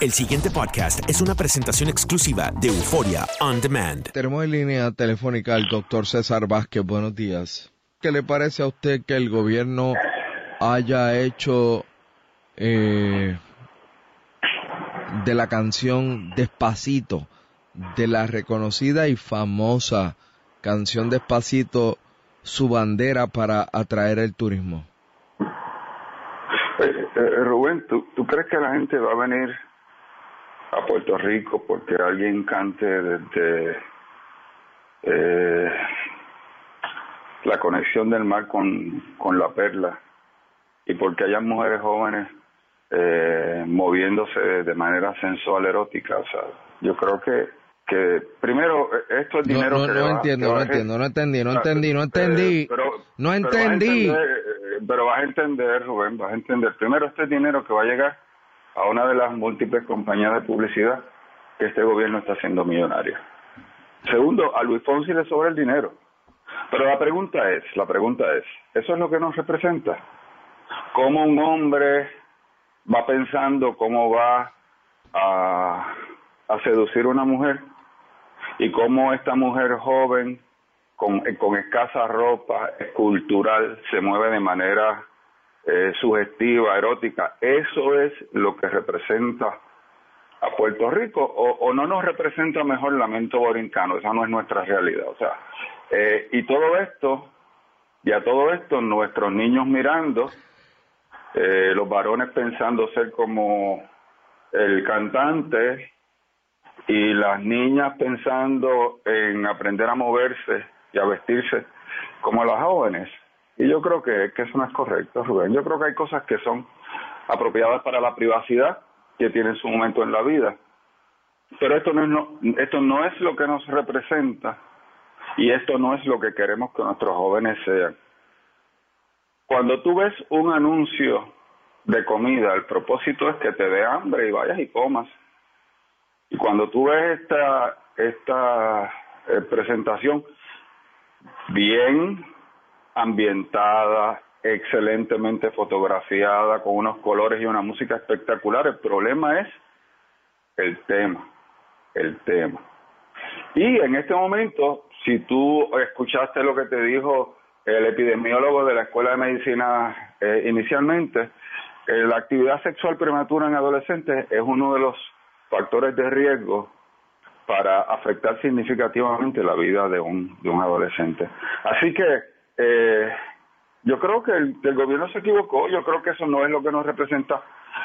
El siguiente podcast es una presentación exclusiva de Euforia On Demand. Tenemos en línea telefónica al doctor César Vázquez. Buenos días. ¿Qué le parece a usted que el gobierno haya hecho eh, de la canción Despacito, de la reconocida y famosa canción Despacito, su bandera para atraer el turismo? Eh, eh, Rubén, ¿tú, ¿tú crees que la gente va a venir a Puerto Rico porque alguien cante desde eh, la conexión del mar con, con la perla y porque hayan mujeres jóvenes eh, moviéndose de manera sensual erótica. O sea, yo creo que, que primero, esto es dinero no, que no va- entiendo, que no entendí, no entendí, no entendí, no eh, entendí. pero- No entendí. entender, Pero vas a entender, Rubén, vas a entender. Primero, este es dinero que va a llegar a una de las múltiples compañías de publicidad que este gobierno está haciendo millonaria. Segundo, a Luis Fonsi le sobra el dinero. Pero la pregunta es, la pregunta es, ¿eso es lo que nos representa? ¿Cómo un hombre va pensando cómo va a, seducir a una mujer? Y cómo esta mujer joven, con, con escasa ropa, escultural, se mueve de manera eh, sugestiva, erótica. Eso es lo que representa a Puerto Rico o, o no nos representa mejor el lamento borincano, esa no es nuestra realidad. O sea, eh, y todo esto, y a todo esto, nuestros niños mirando, eh, los varones pensando ser como el cantante y las niñas pensando en aprender a moverse y a vestirse como las jóvenes. Y yo creo que, que eso no es correcto, Rubén. Yo creo que hay cosas que son apropiadas para la privacidad que tienen su momento en la vida. Pero esto no es, no, esto no es lo que nos representa y esto no es lo que queremos que nuestros jóvenes sean. Cuando tú ves un anuncio de comida, el propósito es que te dé hambre y vayas y comas. Y cuando tú ves esta, esta eh, presentación bien ambientada, excelentemente fotografiada, con unos colores y una música espectacular, el problema es el tema, el tema. Y en este momento, si tú escuchaste lo que te dijo el epidemiólogo de la Escuela de Medicina eh, inicialmente, eh, la actividad sexual prematura en adolescentes es uno de los factores de riesgo para afectar significativamente la vida de un, de un adolescente. Así que eh, yo creo que el, gobierno se equivocó, yo creo que eso no es lo que nos representa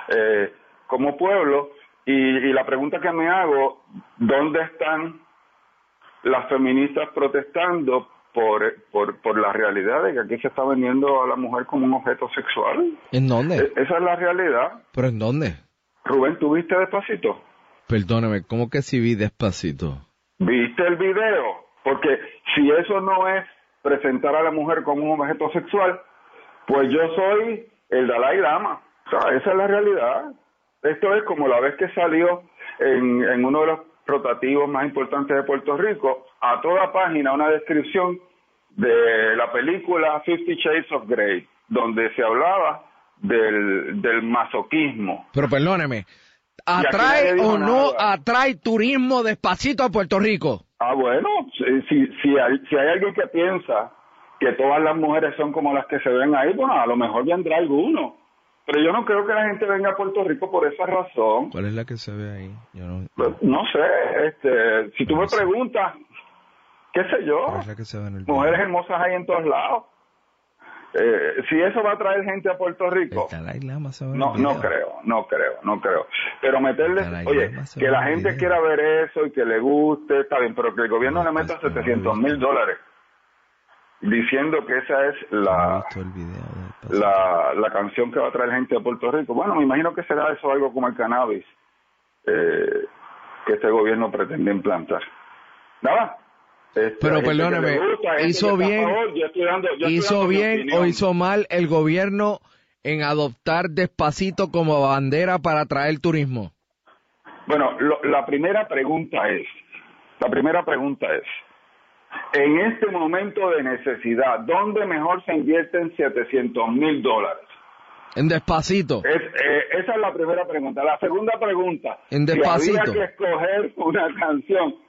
eh, como pueblo. Y, y la pregunta que me hago, ¿dónde están las feministas protestando por, por, por la realidad de que aquí se está vendiendo a la mujer como un objeto sexual? ¿En dónde? E- Esa es la realidad. ¿Pero en dónde? Rubén, ¿tú viste despacito? Perdóname, ¿cómo que si vi despacito? ¿Viste el video? Porque si eso no es presentar a la mujer como un objeto sexual, pues yo soy el Dalai Lama. O sea, esa es la realidad. Esto es como la vez que salió en, en uno de los rotativos más importantes de Puerto Rico, a toda página una descripción de la película Fifty Shades of Grey, donde se hablaba del, del masoquismo. Pero perdóneme, ¿atrae o no atrae turismo despacito a Puerto Rico? Ah, bueno, si, si, hay, si hay alguien que piensa que todas las mujeres son como las que se ven ahí, bueno, a lo mejor vendrá alguno. Pero yo no creo que la gente venga a Puerto Rico por esa razón. ¿Cuál es la que se ve ahí? Yo no, pues, no sé, este, si tú me preguntas, qué sé yo, mujeres hermosas hay en todos lados. Eh, si eso va a traer gente a Puerto Rico, no, no creo, no creo, no creo. Pero meterle, oye, que la gente quiera ver eso y que le guste, está bien, pero que el gobierno le meta 700 mil dólares diciendo que esa es la, la, la canción que va a traer gente a Puerto Rico. Bueno, me imagino que será eso algo como el cannabis eh, que este gobierno pretende implantar. Nada, este, Pero perdóneme, ¿hizo bien, hizo bien o hizo mal el gobierno en adoptar despacito como bandera para atraer turismo? Bueno, la primera pregunta es, la primera pregunta es, en este momento de necesidad, ¿dónde mejor se invierten 700 mil dólares? En despacito. Eh, esa es la primera pregunta. La segunda pregunta. En despacito. Si había que escoger una canción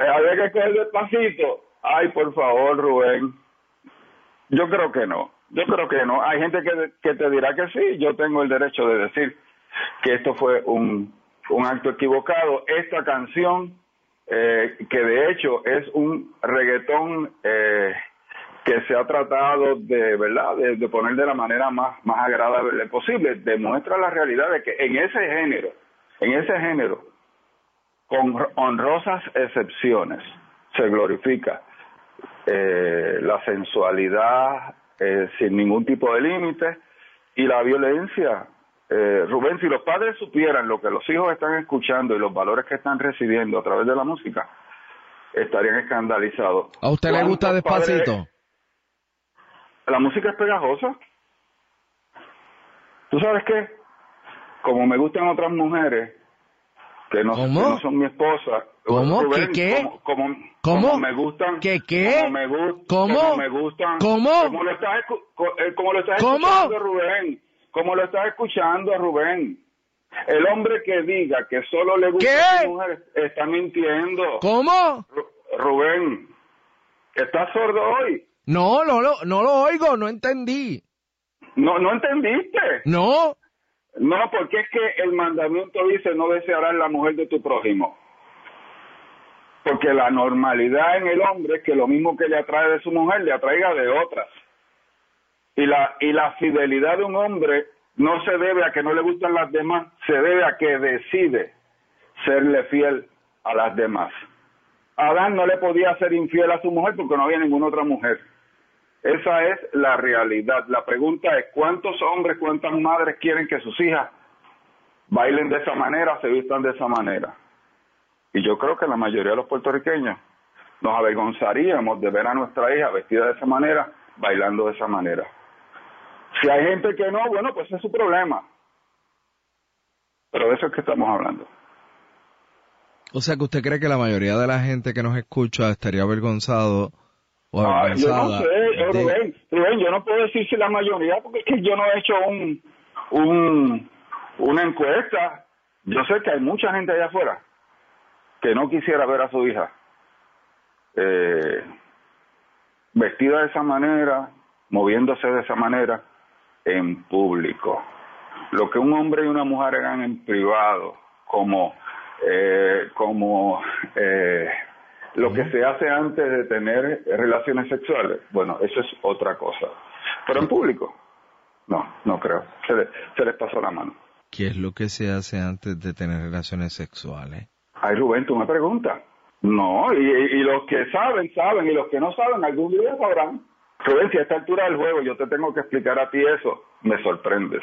eh, había que escoger despacito. Ay, por favor, Rubén. Yo creo que no. Yo creo que no. Hay gente que, que te dirá que sí. Yo tengo el derecho de decir que esto fue un, un acto equivocado. Esta canción, eh, que de hecho es un reggaetón eh, que se ha tratado de, ¿verdad?, de, de, poner de la manera más, más agradable posible, demuestra la realidad de que en ese género, en ese género, con honrosas excepciones, se glorifica eh, la sensualidad eh, sin ningún tipo de límite y la violencia. Eh, Rubén, si los padres supieran lo que los hijos están escuchando y los valores que están recibiendo a través de la música, estarían escandalizados. ¿A usted le gusta despacito? La música es pegajosa. ¿Tú sabes qué? Como me gustan otras mujeres, que no, son mi esposa. ¿Cómo? ¿Qué qué? Como, ¿Cómo? me gustan. ¿Qué qué? Como me, ¿Cómo? me gustan. ¿Cómo? Como lo estás, eh, como lo estás escuchando, Rubén. Como lo estás escuchando, Rubén. El hombre que diga que solo le gusta a mujeres está mintiendo. ¿Cómo? Rubén, ¿estás sordo hoy? No, no, no, no lo oigo, no entendí. No, no entendiste. No. No, porque es que el mandamiento dice no desearás la mujer de tu prójimo. Porque la normalidad en el hombre es que lo mismo que le atrae de su mujer le atraiga de otras. Y la, y la fidelidad de un hombre no se debe a que no le gustan las demás, se debe a que decide serle fiel a las demás. Adán no le podía ser infiel a su mujer porque no había ninguna otra mujer. Esa es la realidad. La pregunta es, ¿cuántos hombres, cuántas madres quieren que sus hijas bailen de esa manera, se vistan de esa manera? Y yo creo que la mayoría de los puertorriqueños nos avergonzaríamos de ver a nuestra hija vestida de esa manera, bailando de esa manera. Si hay gente que no, bueno, pues es su problema. Pero de eso es que estamos hablando. O sea que usted cree que la mayoría de la gente que nos escucha estaría avergonzado Ah, yo no sé, Rubén, Rubén, yo no puedo decir si la mayoría, porque es que yo no he hecho un, un, una encuesta. Yo sé que hay mucha gente allá afuera que no quisiera ver a su hija eh, vestida de esa manera, moviéndose de esa manera en público. Lo que un hombre y una mujer hagan en privado, como, eh, como eh, lo que se hace antes de tener relaciones sexuales, bueno, eso es otra cosa. Pero en público, no, no creo. Se, les pasó la mano. ¿Qué es lo que se hace antes de tener relaciones sexuales? Ay, Rubén, tú me preguntas. No, y, y los que saben, saben, y los que no saben, algún día sabrán. Rubén, si a esta altura del juego yo te tengo que explicar a ti eso, me sorprendes.